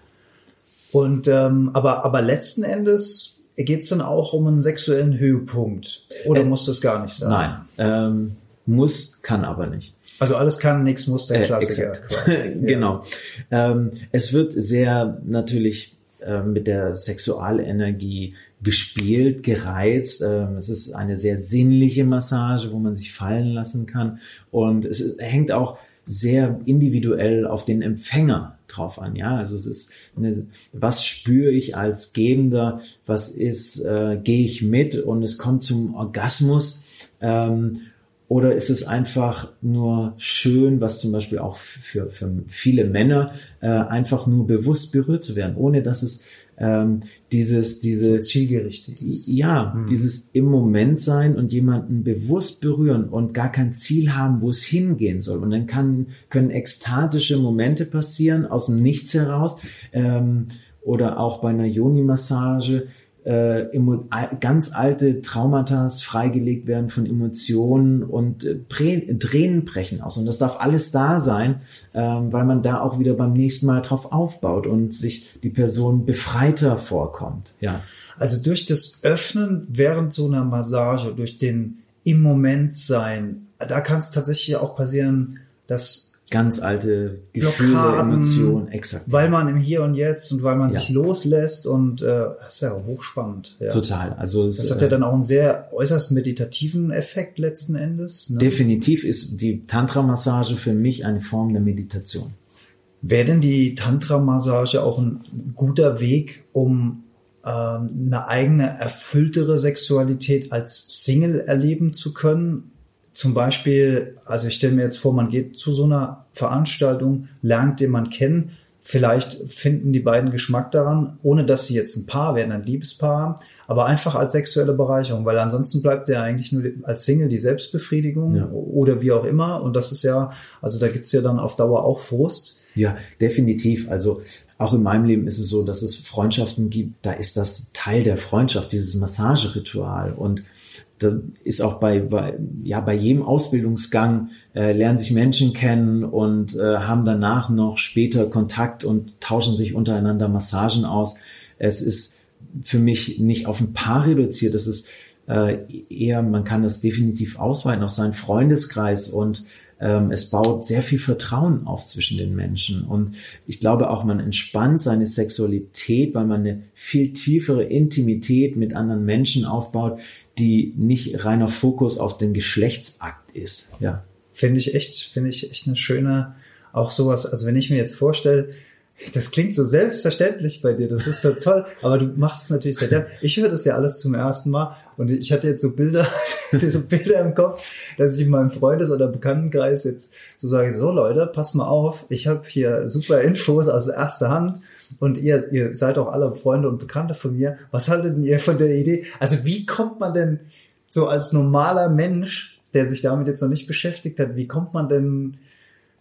Und ähm, aber aber letzten Endes geht es dann auch um einen sexuellen Höhepunkt. Oder äh, muss das gar nicht sein? Nein, ähm, muss, kann aber nicht. Also alles kann, nichts muss der äh, Klassiker. Äh, genau. Ähm, es wird sehr natürlich äh, mit der Sexualenergie gespielt, gereizt. Ähm, es ist eine sehr sinnliche Massage, wo man sich fallen lassen kann. Und es hängt auch sehr individuell auf den Empfänger drauf an. Ja, also es ist, eine, was spüre ich als Gebender? Was ist, äh, gehe ich mit und es kommt zum Orgasmus? Ähm, oder ist es einfach nur schön, was zum Beispiel auch für, für viele Männer äh, einfach nur bewusst berührt zu werden, ohne dass es ähm, dieses, diese zielgerichtet ist. Ja, mhm. dieses im Moment sein und jemanden bewusst berühren und gar kein Ziel haben, wo es hingehen soll. Und dann kann, können ekstatische Momente passieren aus dem Nichts heraus ähm, oder auch bei einer Yoni-Massage äh, ganz alte Traumata freigelegt werden von Emotionen und äh, Tränen brechen aus. Und das darf alles da sein, ähm, weil man da auch wieder beim nächsten Mal drauf aufbaut und sich die Person befreiter vorkommt. Ja. Also durch das Öffnen während so einer Massage, durch den im Moment sein, da kann es tatsächlich auch passieren, dass ganz alte Gefühle, Blockaden, Emotionen, exakt. Weil man im Hier und Jetzt und weil man ja. sich loslässt und äh, das ist ja hochspannend. Ja. Total. Also das hat ja dann auch einen sehr äußerst meditativen Effekt letzten Endes. Ne? Definitiv ist die Tantra-Massage für mich eine Form der Meditation. Wäre denn die Tantra-Massage auch ein guter Weg, um ähm, eine eigene erfülltere Sexualität als Single erleben zu können? Zum Beispiel, also ich stelle mir jetzt vor, man geht zu so einer Veranstaltung, lernt jemand kennen, vielleicht finden die beiden Geschmack daran, ohne dass sie jetzt ein Paar werden, ein Liebespaar aber einfach als sexuelle Bereicherung, weil ansonsten bleibt ja eigentlich nur als Single die Selbstbefriedigung ja. oder wie auch immer und das ist ja, also da gibt's ja dann auf Dauer auch Frust. Ja, definitiv. Also auch in meinem Leben ist es so, dass es Freundschaften gibt, da ist das Teil der Freundschaft, dieses Massageritual und ist auch bei, bei, ja, bei jedem Ausbildungsgang äh, lernen sich Menschen kennen und äh, haben danach noch später Kontakt und tauschen sich untereinander Massagen aus. Es ist für mich nicht auf ein Paar reduziert. Es ist äh, eher, man kann das definitiv ausweiten auf seinen Freundeskreis und es baut sehr viel Vertrauen auf zwischen den Menschen. Und ich glaube auch, man entspannt seine Sexualität, weil man eine viel tiefere Intimität mit anderen Menschen aufbaut, die nicht reiner Fokus auf den Geschlechtsakt ist. Ja. Finde ich echt, finde ich echt eine schöne, auch sowas, also wenn ich mir jetzt vorstelle, Das klingt so selbstverständlich bei dir, das ist so toll, aber du machst es natürlich sehr gerne. Ich höre das ja alles zum ersten Mal und ich hatte jetzt so Bilder, so Bilder im Kopf, dass ich in meinem Freundes- oder Bekanntenkreis jetzt so sage, so Leute, pass mal auf, ich habe hier super Infos aus erster Hand und ihr, ihr seid auch alle Freunde und Bekannte von mir. Was haltet ihr von der Idee? Also wie kommt man denn so als normaler Mensch, der sich damit jetzt noch nicht beschäftigt hat, wie kommt man denn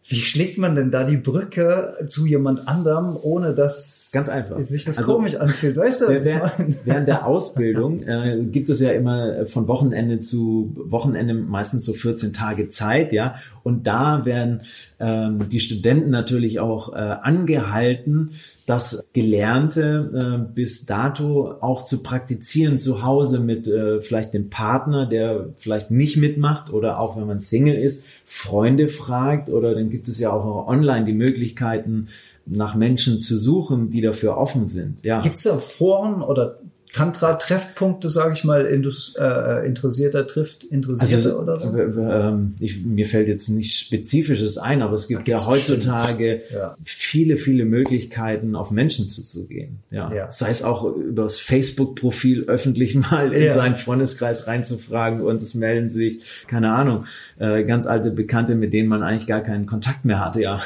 wie schlägt man denn da die Brücke zu jemand anderem, ohne dass Ganz einfach. sich das also, komisch anfühlt? Weißt du, was während, ich meine? Während der Ausbildung äh, gibt es ja immer von Wochenende zu Wochenende meistens so 14 Tage Zeit, ja. Und da werden ähm, die Studenten natürlich auch äh, angehalten, das Gelernte äh, bis dato auch zu praktizieren zu Hause mit äh, vielleicht dem Partner, der vielleicht nicht mitmacht oder auch wenn man Single ist, Freunde fragt oder dann gibt es ja auch online die Möglichkeiten, nach Menschen zu suchen, die dafür offen sind. Ja. Gibt es da Foren oder Tantra-Treffpunkte, sage ich mal, Indus, äh, Interessierter trifft Interessierte also, oder so? Ähm, ich, mir fällt jetzt nichts Spezifisches ein, aber es gibt ja heutzutage ja. viele, viele Möglichkeiten, auf Menschen zuzugehen. Ja. ja. Sei es auch über das Facebook-Profil öffentlich mal in ja. seinen Freundeskreis reinzufragen und es melden sich, keine Ahnung, äh, ganz alte Bekannte, mit denen man eigentlich gar keinen Kontakt mehr hatte, ja.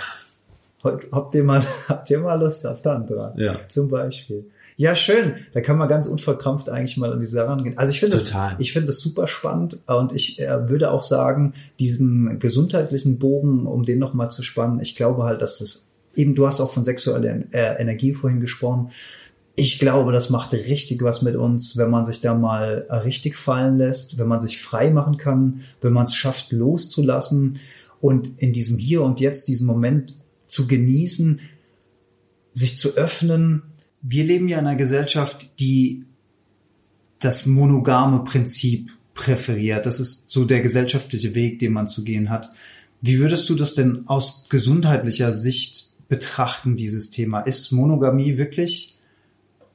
Habt ihr mal, habt ihr mal Lust auf Tantra? Ja. Zum Beispiel. Ja, schön. Da kann man ganz unverkrampft eigentlich mal an die Sache rangehen. Also ich finde das, ich finde das super spannend und ich äh, würde auch sagen, diesen gesundheitlichen Bogen, um den nochmal zu spannen, ich glaube halt, dass das eben, du hast auch von sexueller äh, Energie vorhin gesprochen. Ich glaube, das macht richtig was mit uns, wenn man sich da mal äh, richtig fallen lässt, wenn man sich frei machen kann, wenn man es schafft, loszulassen und in diesem Hier und Jetzt diesen Moment zu genießen, sich zu öffnen, wir leben ja in einer Gesellschaft, die das monogame Prinzip präferiert. Das ist so der gesellschaftliche Weg, den man zu gehen hat. Wie würdest du das denn aus gesundheitlicher Sicht betrachten, dieses Thema? Ist Monogamie wirklich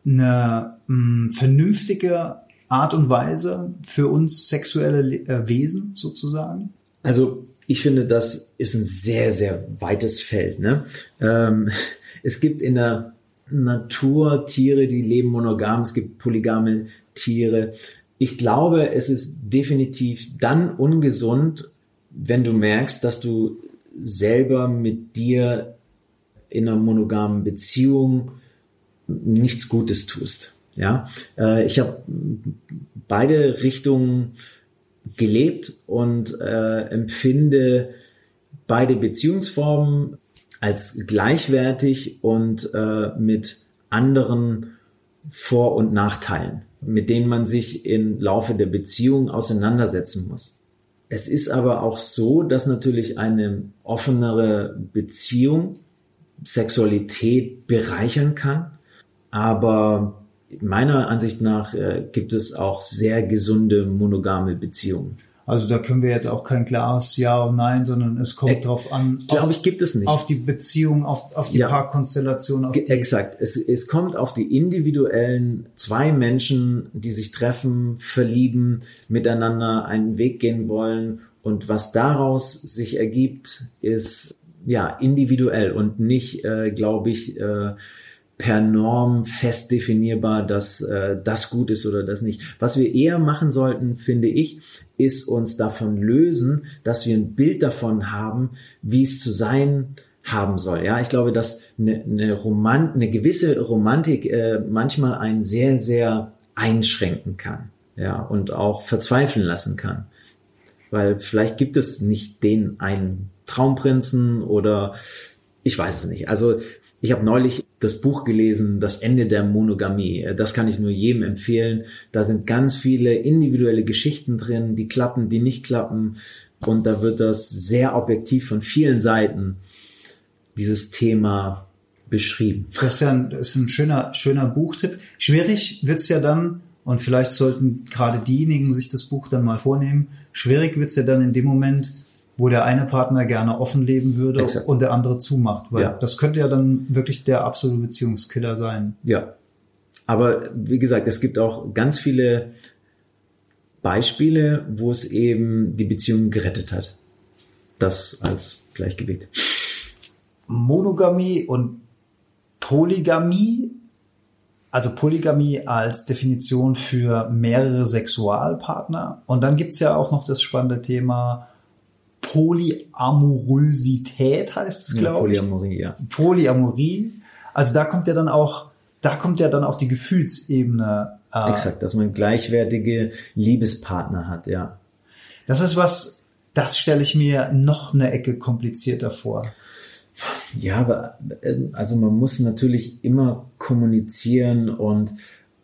eine mh, hm, vernünftige Art und Weise für uns sexuelle äh, Wesen sozusagen? Also ich finde, das ist ein sehr, sehr weites Feld. Ne? Ähm, es gibt in der Natur Tiere, die leben monogam, es gibt polygame Tiere. Ich glaube, es ist definitiv dann ungesund, wenn du merkst, dass du selber mit dir in einer monogamen Beziehung nichts Gutes tust. Ja, äh, ich habe beide Richtungen gelebt und äh, empfinde beide Beziehungsformen als gleichwertig und äh, mit anderen Vor- und Nachteilen, mit denen man sich im Laufe der Beziehung auseinandersetzen muss. Es ist aber auch so, dass natürlich eine offenere Beziehung Sexualität bereichern kann, aber meiner Ansicht nach äh, gibt es auch sehr gesunde monogame Beziehungen. Also da können wir jetzt auch kein klares Ja und Nein, sondern es kommt äh, drauf an. Glaube ich, gibt es nicht. Auf die Beziehung, auf, auf die ja. Paarkonstellation. Auf die Exakt. Es, es kommt auf die individuellen zwei Menschen, die sich treffen, verlieben, miteinander einen Weg gehen wollen. Und was daraus sich ergibt, ist ja individuell und nicht, äh, glaube ich, äh, per Norm fest definierbar, dass äh, das gut ist oder das nicht. Was wir eher machen sollten, finde ich, ist uns davon lösen, dass wir ein Bild davon haben, wie es zu sein haben soll. Ja, ich glaube, dass eine, eine, Roman eine gewisse Romantik äh, manchmal einen sehr, sehr einschränken kann. Ja, und auch verzweifeln lassen kann. Weil vielleicht gibt es nicht den einen Traumprinzen oder ich weiß es nicht. Also ich habe neulich das Buch gelesen, Das Ende der Monogamie. Das kann ich nur jedem empfehlen. Da sind ganz viele individuelle Geschichten drin, die klappen, die nicht klappen. Und da wird das sehr objektiv von vielen Seiten, dieses Thema beschrieben. Das ist ein, ist ein schöner, schöner Buchtipp. Schwierig wird's ja dann, und vielleicht sollten gerade diejenigen sich das Buch dann mal vornehmen, schwierig wird's ja dann in dem Moment, wo der eine Partner gerne offen leben würde Exakt. und der andere zumacht. Weil ja. das könnte ja dann wirklich der absolute Beziehungskiller sein. Ja. Aber wie gesagt, es gibt auch ganz viele Beispiele, wo es eben die Beziehung gerettet hat. Das als Gleichgewicht. Monogamie und Polygamie, also Polygamie als Definition für mehrere Sexualpartner. Und dann gibt's ja auch noch das spannende Thema Polyamorosität, heißt es, glaube ich. Polyamorie, ja. Polyamorie. Also da kommt ja dann auch, da kommt ja dann auch die Gefühlsebene. Äh, Exakt, dass man gleichwertige Liebespartner hat, ja. Das ist was, das stelle ich mir noch eine Ecke komplizierter vor. Ja, aber äh, also man muss natürlich immer kommunizieren und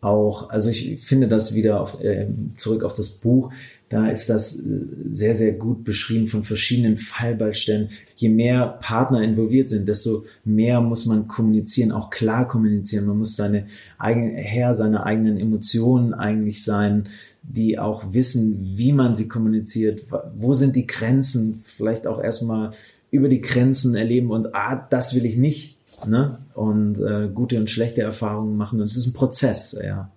auch, also ich finde das wieder auf, äh, zurück auf das Buch, da ist das äh, sehr, sehr gut beschrieben von verschiedenen Fallbeiständen. Je mehr Partner involviert sind, desto mehr muss man kommunizieren, auch klar kommunizieren. Man muss seine eigene, Herr seiner eigenen Emotionen eigentlich sein, die auch wissen, wie man sie kommuniziert, wo sind die Grenzen, vielleicht auch erstmal über die Grenzen erleben und ah, das will ich nicht. Ne? Und äh, gute und schlechte Erfahrungen machen. Und es ist ein Prozess, ja.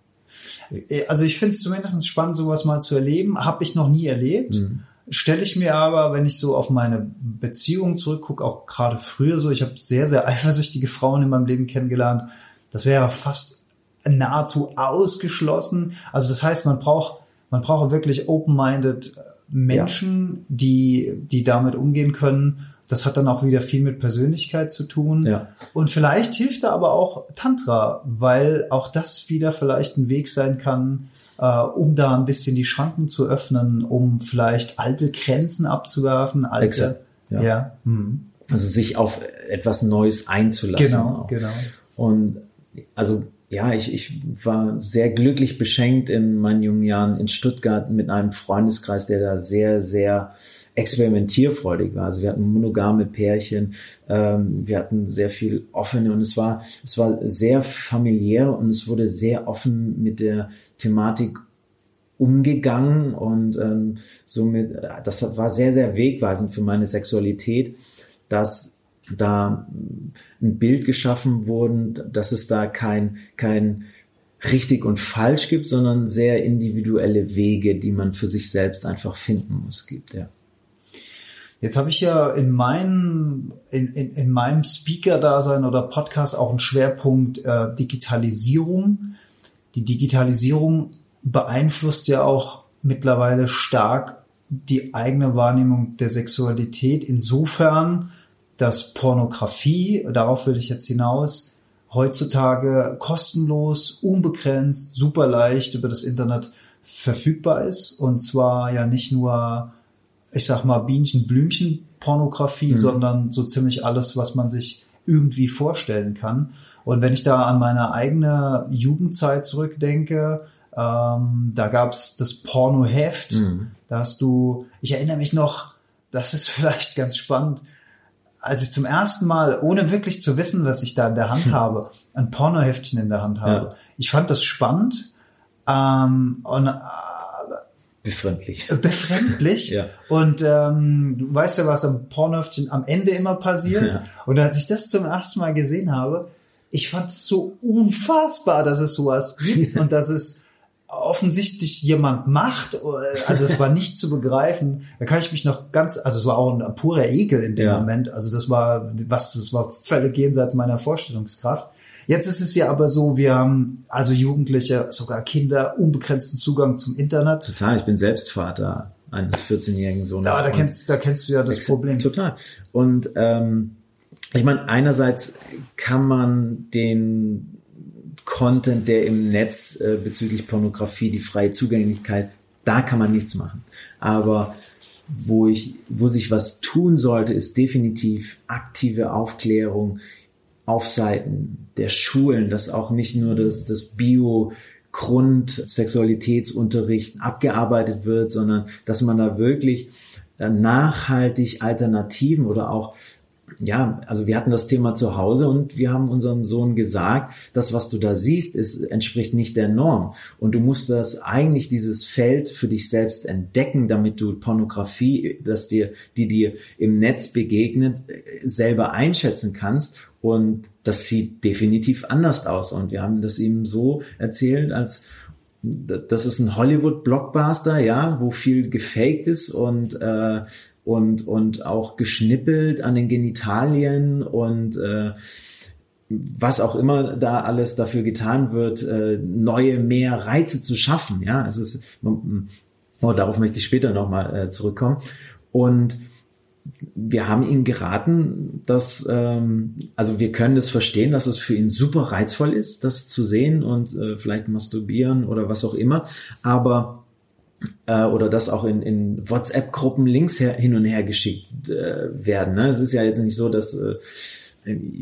Also ich finde es zumindest spannend, sowas mal zu erleben. Habe ich noch nie erlebt. Mhm. Stelle ich mir aber, wenn ich so auf meine Beziehung zurückgucke, auch gerade früher so, ich habe sehr, sehr eifersüchtige Frauen in meinem Leben kennengelernt. Das wäre fast nahezu ausgeschlossen. Also das heißt, man braucht, man braucht wirklich open-minded Menschen, ja. die, die damit umgehen können das hat dann auch wieder viel mit Persönlichkeit zu tun. Ja. Und vielleicht hilft da aber auch Tantra, weil auch das wieder vielleicht ein Weg sein kann, äh, um da ein bisschen die Schranken zu öffnen, um vielleicht alte Grenzen abzuwerfen. Alte, Exakt. Ja. ja. Hm. Also sich auf etwas Neues einzulassen. Genau, auch. genau. Und also ja, ich, ich war sehr glücklich beschenkt in meinen jungen Jahren in Stuttgart mit einem Freundeskreis, der da sehr, sehr experimentierfreudig war. Also wir hatten monogame Pärchen, ähm, wir hatten sehr viel offene und es war, es war sehr familiär und es wurde sehr offen mit der Thematik umgegangen und ähm, somit, das war sehr, sehr wegweisend für meine Sexualität, dass da ein Bild geschaffen wurden, dass es da kein, kein richtig und falsch gibt, sondern sehr individuelle Wege, die man für sich selbst einfach finden muss, gibt, ja. Jetzt habe ich ja in meinem, in, in, in meinem Speaker-Dasein oder Podcast auch einen Schwerpunkt äh, Digitalisierung. Die Digitalisierung beeinflusst ja auch mittlerweile stark die eigene Wahrnehmung der Sexualität. Insofern, dass Pornografie, darauf will ich jetzt hinaus, heutzutage kostenlos, unbegrenzt, super leicht über das Internet verfügbar ist. Und zwar ja nicht nur ich sag mal, Bienchen, Blümchen Pornografie, mhm. sondern so ziemlich alles, was man sich irgendwie vorstellen kann. Und wenn ich da an meine eigene Jugendzeit zurückdenke, ähm, da gab's das Pornoheft. Mhm. Da hast du, ich erinnere mich noch, das ist vielleicht ganz spannend, als ich zum ersten Mal, ohne wirklich zu wissen, was ich da in der Hand hm. habe, ein Pornoheftchen in der Hand habe. Ja. Ich fand das spannend. Ähm, und Befremdlich. Äh, befremdlich. ja. Und ähm, du weißt ja, was am Pornhöftchen am Ende immer passiert. Ja. Und als ich das zum ersten Mal gesehen habe, ich fand es so unfassbar, dass es sowas gibt und dass es offensichtlich jemand macht. Also es war nicht zu begreifen. Da kann ich mich noch ganz, also es war auch ein purer Ekel in dem ja. Moment. Also das war was, das war völlig jenseits meiner Vorstellungskraft. Jetzt ist es ja aber so, wir haben also Jugendliche, sogar Kinder, unbegrenzten Zugang zum Internet. Total, ich bin selbst Vater eines 14-jährigen Sohnes. Ja, da kennst, da kennst du ja das Problem. Total. Und ähm, ich meine, einerseits kann man den Content, der im Netz äh, bezüglich Pornografie, die freie Zugänglichkeit, da kann man nichts machen. Aber wo ich, wo sich was tun sollte, ist definitiv aktive Aufklärung auf Seiten der Schulen, dass auch nicht nur das, das Bio Grundsexualitätsunterricht abgearbeitet wird, sondern dass man da wirklich äh, nachhaltig Alternativen oder auch ja, also wir hatten das Thema zu Hause und wir haben unserem Sohn gesagt, das, was du da siehst, ist, entspricht nicht der Norm. Und du musst das eigentlich dieses Feld für dich selbst entdecken, damit du Pornografie, dass dir, die dir im Netz begegnet, selber einschätzen kannst. Und das sieht definitiv anders aus. Und wir haben das ihm so erzählt, als das ist ein Hollywood-Blockbuster, ja, wo viel gefaked ist und äh, und, und auch geschnippelt an den Genitalien und äh, was auch immer da alles dafür getan wird, äh, neue, mehr Reize zu schaffen. Ja, es ist, oh, darauf möchte ich später nochmal äh, zurückkommen. Und wir haben ihn geraten, dass, ähm, also wir können das verstehen, dass es für ihn super reizvoll ist, das zu sehen und äh, vielleicht masturbieren oder was auch immer, aber äh, oder das auch in, in WhatsApp-Gruppen Links her, hin und her geschickt äh, werden. Ne? Es ist ja jetzt nicht so, dass äh,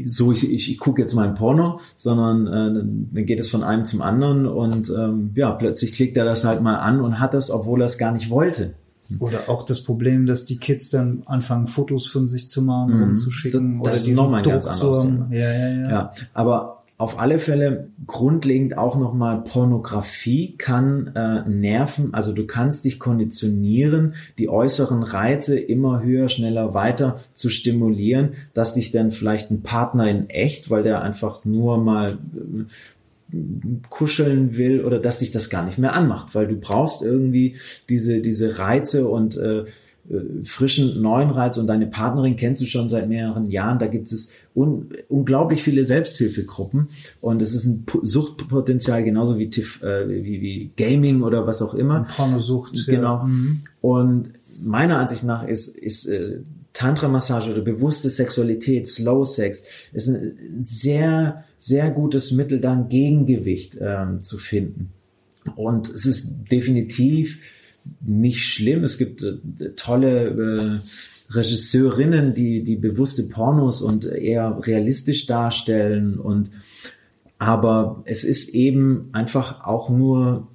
so ich, ich, ich gucke jetzt mal ein Porno, sondern äh, dann geht es von einem zum anderen und ähm, ja, plötzlich klickt er das halt mal an und hat das, obwohl er es gar nicht wollte. Oder auch das Problem, dass die Kids dann anfangen, Fotos von sich zu machen, mhm. umzuschicken. Das, das ist nochmal ein ganz anderes Thema. Ja, ja, ja. ja, aber auf alle Fälle grundlegend auch nochmal Pornografie kann äh, nerven, also du kannst dich konditionieren, die äußeren Reize immer höher, schneller weiter zu stimulieren, dass dich dann vielleicht ein Partner in echt, weil der einfach nur mal äh, kuscheln will oder dass dich das gar nicht mehr anmacht, weil du brauchst irgendwie diese, diese Reize und äh, äh, frischen neuen Reiz und deine Partnerin kennst du schon seit mehreren Jahren. Da gibt es un unglaublich viele Selbsthilfegruppen und es ist ein P Suchtpotenzial genauso wie, Tif, äh, wie, wie Gaming oder was auch immer. Pornosucht. Genau. Ja. Mhm. Und meiner Ansicht nach ist, ist äh, Tantra-Massage oder bewusste Sexualität, Slow Sex, ist ein sehr, sehr gutes Mittel, da ein Gegengewicht ähm, zu finden. Und es ist definitiv nicht schlimm. Es gibt äh, tolle äh, Regisseurinnen, die, die bewusste Pornos und eher realistisch darstellen und aber es ist eben einfach auch nur,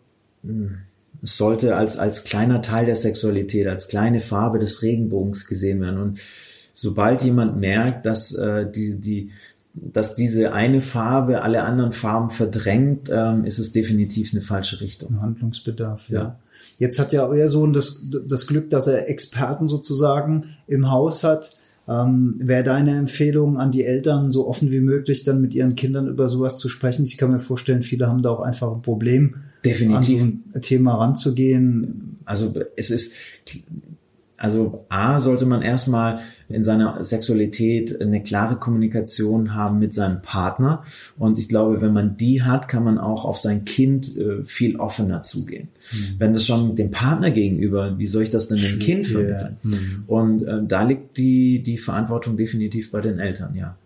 hm, es sollte als, als kleiner Teil der Sexualität, als kleine Farbe des Regenbogens gesehen werden. Und sobald jemand merkt, dass äh, die, die, dass diese eine Farbe alle anderen Farben verdrängt, ähm, ist es definitiv eine falsche Richtung. Handlungsbedarf, ja. ja. Jetzt hat ja euer Sohn das, das Glück, dass er Experten sozusagen im Haus hat. Ähm, Wäre deine Empfehlung an die Eltern, so offen wie möglich dann mit ihren Kindern über sowas zu sprechen? Ich kann mir vorstellen, viele haben da auch einfach ein Problem, Definitiv. an so ein Thema ranzugehen. Also es ist also A sollte man erstmal in seiner Sexualität eine klare Kommunikation haben mit seinem Partner. Und ich glaube, wenn man die hat, kann man auch auf sein Kind äh, viel offener zugehen. Mhm. Wenn das schon dem Partner gegenüber, wie soll ich das denn dem Kind vermitteln? Ja. Mhm. Und äh, da liegt die, die Verantwortung definitiv bei den Eltern, ja.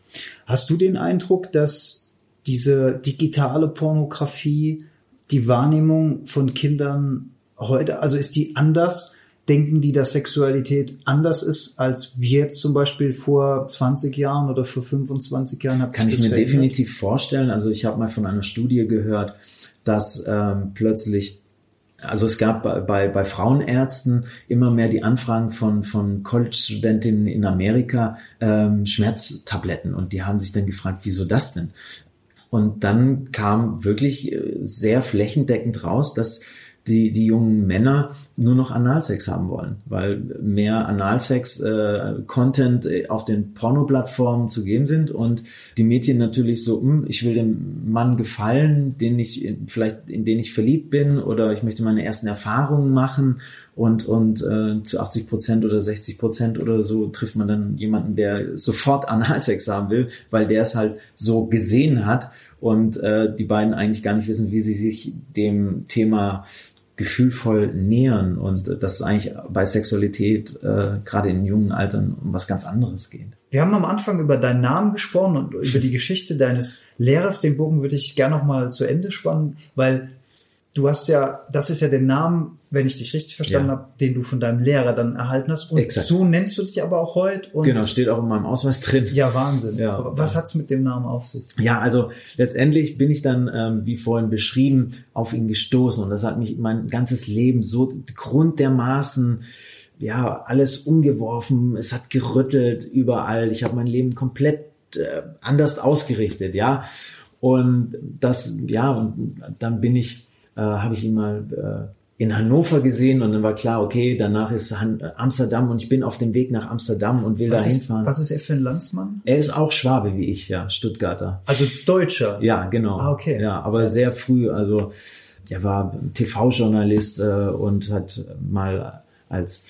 Hast du den Eindruck, dass diese digitale Pornografie die Wahrnehmung von Kindern heute, also ist die anders? denken die, dass Sexualität anders ist, als wir jetzt zum Beispiel vor 20 Jahren oder vor 25 Jahren? Hat Kann ich mir verändert? definitiv vorstellen. Also ich habe mal von einer Studie gehört, dass ähm, plötzlich also es gab bei, bei, bei Frauenärzten immer mehr die Anfragen von, von College-Studentinnen in Amerika ähm, Schmerztabletten und die haben sich dann gefragt, wieso das denn? Und dann kam wirklich äh, sehr flächendeckend raus, dass die, die jungen Männer nur noch Analsex haben wollen, weil mehr Analsex-Content äh, auf den Porno-Plattformen zu geben sind und die Mädchen natürlich so, hm, ich will dem Mann gefallen, den ich vielleicht in den ich verliebt bin oder ich möchte meine ersten Erfahrungen machen und und äh, zu 80 Prozent oder 60 Prozent oder so trifft man dann jemanden, der sofort Analsex haben will, weil der es halt so gesehen hat und äh, die beiden eigentlich gar nicht wissen, wie sie sich dem Thema gefühlvoll nähern und das eigentlich bei Sexualität äh, gerade in jungen Altern um was ganz anderes geht. Wir haben am Anfang über deinen Namen gesprochen und über die Geschichte deines Lehrers. Den Bogen würde ich gerne noch mal zu Ende spannen, weil du hast ja, das ist ja der Name, wenn ich dich richtig verstanden ja. habe, den du von deinem Lehrer dann erhalten hast. Und Exakt. so nennst du dich aber auch heute. Und genau, steht auch in meinem Ausweis drin. Ja, Wahnsinn. Ja, aber was hat's mit dem Namen auf sich? Ja, also letztendlich bin ich dann, ähm, wie vorhin beschrieben, auf ihn gestoßen. Und das hat mich mein ganzes Leben so Grund dermaßen ja, alles umgeworfen, es hat gerüttelt überall. Ich habe mein Leben komplett äh, anders ausgerichtet, ja. Und das, ja, und dann bin ich äh, habe ich ihn mal äh, in Hannover gesehen und dann war klar, okay, danach ist Han Amsterdam und ich bin auf dem Weg nach Amsterdam und will was dahin ist, fahren. Was ist er für ein Landsmann? Er ist auch Schwabe wie ich, ja, Stuttgarter. Also Deutscher? Ja, genau. Ah, okay. Ja, aber sehr früh, also er war TV-Journalist äh, und hat mal als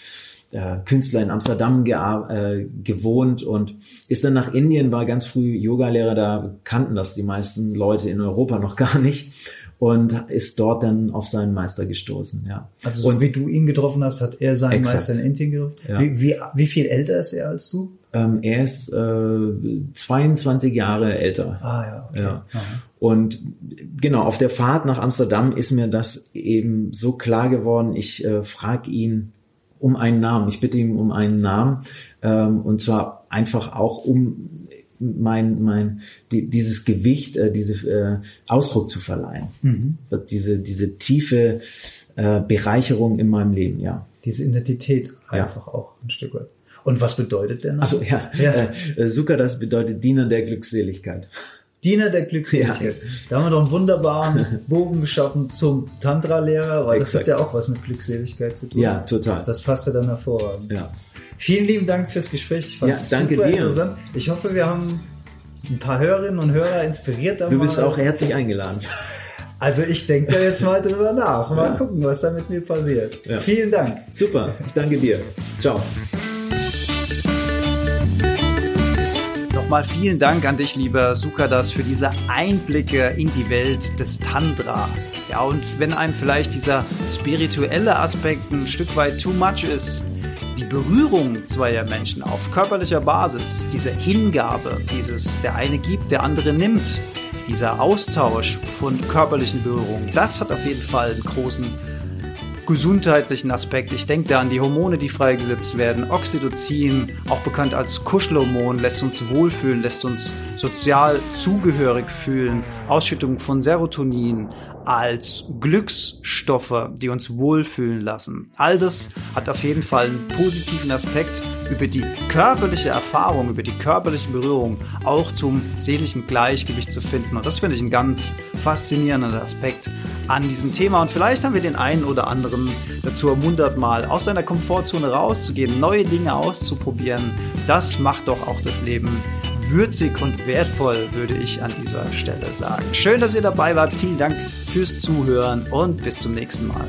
äh, Künstler in Amsterdam äh, gewohnt und ist dann nach Indien, war ganz früh Yogalehrer, da kannten das die meisten Leute in Europa noch gar nicht und ist dort dann auf seinen Meister gestoßen, ja. Also so und, wie du ihn getroffen hast, hat er seinen Exakt. Meister in Indien getroffen? Ja. Wie, wie, wie viel älter ist er als du? ähm, er ist äh, 22 Jahre älter. Ah ja, okay. Ja. Aha. Und genau, auf der Fahrt nach Amsterdam ist mir das eben so klar geworden. Ich äh, frage ihn um einen Namen. Ich bitte ihn um einen Namen. Ähm, und zwar einfach auch um mein, mein, die, dieses Gewicht, äh, diese äh, Ausdruck zu verleihen. Mhm. Diese, diese tiefe äh, Bereicherung in meinem Leben, ja. Diese Identität Ja. einfach auch ein Stück weit. Und was bedeutet der Name? Also ja, Ja. Äh, Sukha, das bedeutet Diener der Glückseligkeit. Diener der Glückseligkeit. Da haben wir doch einen wunderbaren Bogen geschaffen zum Tantra-Lehrer, weil das Exakt. hat ja auch was mit Glückseligkeit zu tun. Ja, total. Das passt ja dann hervorragend. ja. Vielen lieben Dank fürs Gespräch. Ich Ja, danke super dir. interessant. Ich hoffe, wir haben ein paar Hörerinnen und Hörer inspiriert. Du bist mal. auch herzlich eingeladen. Also ich denke da jetzt mal drüber nach. Mal Ja. gucken, was da mit mir passiert. Ja. Vielen Dank. Super, ich danke dir. Ciao. Nochmal vielen Dank an dich, lieber Sukadas, für diese Einblicke in die Welt des Tantra. Ja, und wenn einem vielleicht dieser spirituelle Aspekt ein Stück weit too much ist, die Berührung zweier Menschen auf körperlicher Basis, diese Hingabe, dieses der eine gibt, der andere nimmt, dieser Austausch von körperlichen Berührungen, das hat auf jeden Fall einen großen gesundheitlichen Aspekt. Ich denke da an die Hormone, die freigesetzt werden. Oxytocin, auch bekannt als Kuschelhormon, lässt uns wohlfühlen, lässt uns sozial zugehörig fühlen. Ausschüttung von Serotonin als Glücksstoffe, die uns wohlfühlen lassen. All das hat auf jeden Fall einen positiven Aspekt über die körperliche Erfahrung, über die körperliche Berührung auch zum seelischen Gleichgewicht zu finden. Und das finde ich ein ganz faszinierender Aspekt an diesem Thema. Und vielleicht haben wir den einen oder anderen dazu ermuntert, mal aus seiner Komfortzone rauszugehen, neue Dinge auszuprobieren. Das macht doch auch das Leben würzig und wertvoll, würde ich an dieser Stelle sagen. Schön, dass ihr dabei wart. Vielen Dank fürs Zuhören und bis zum nächsten Mal.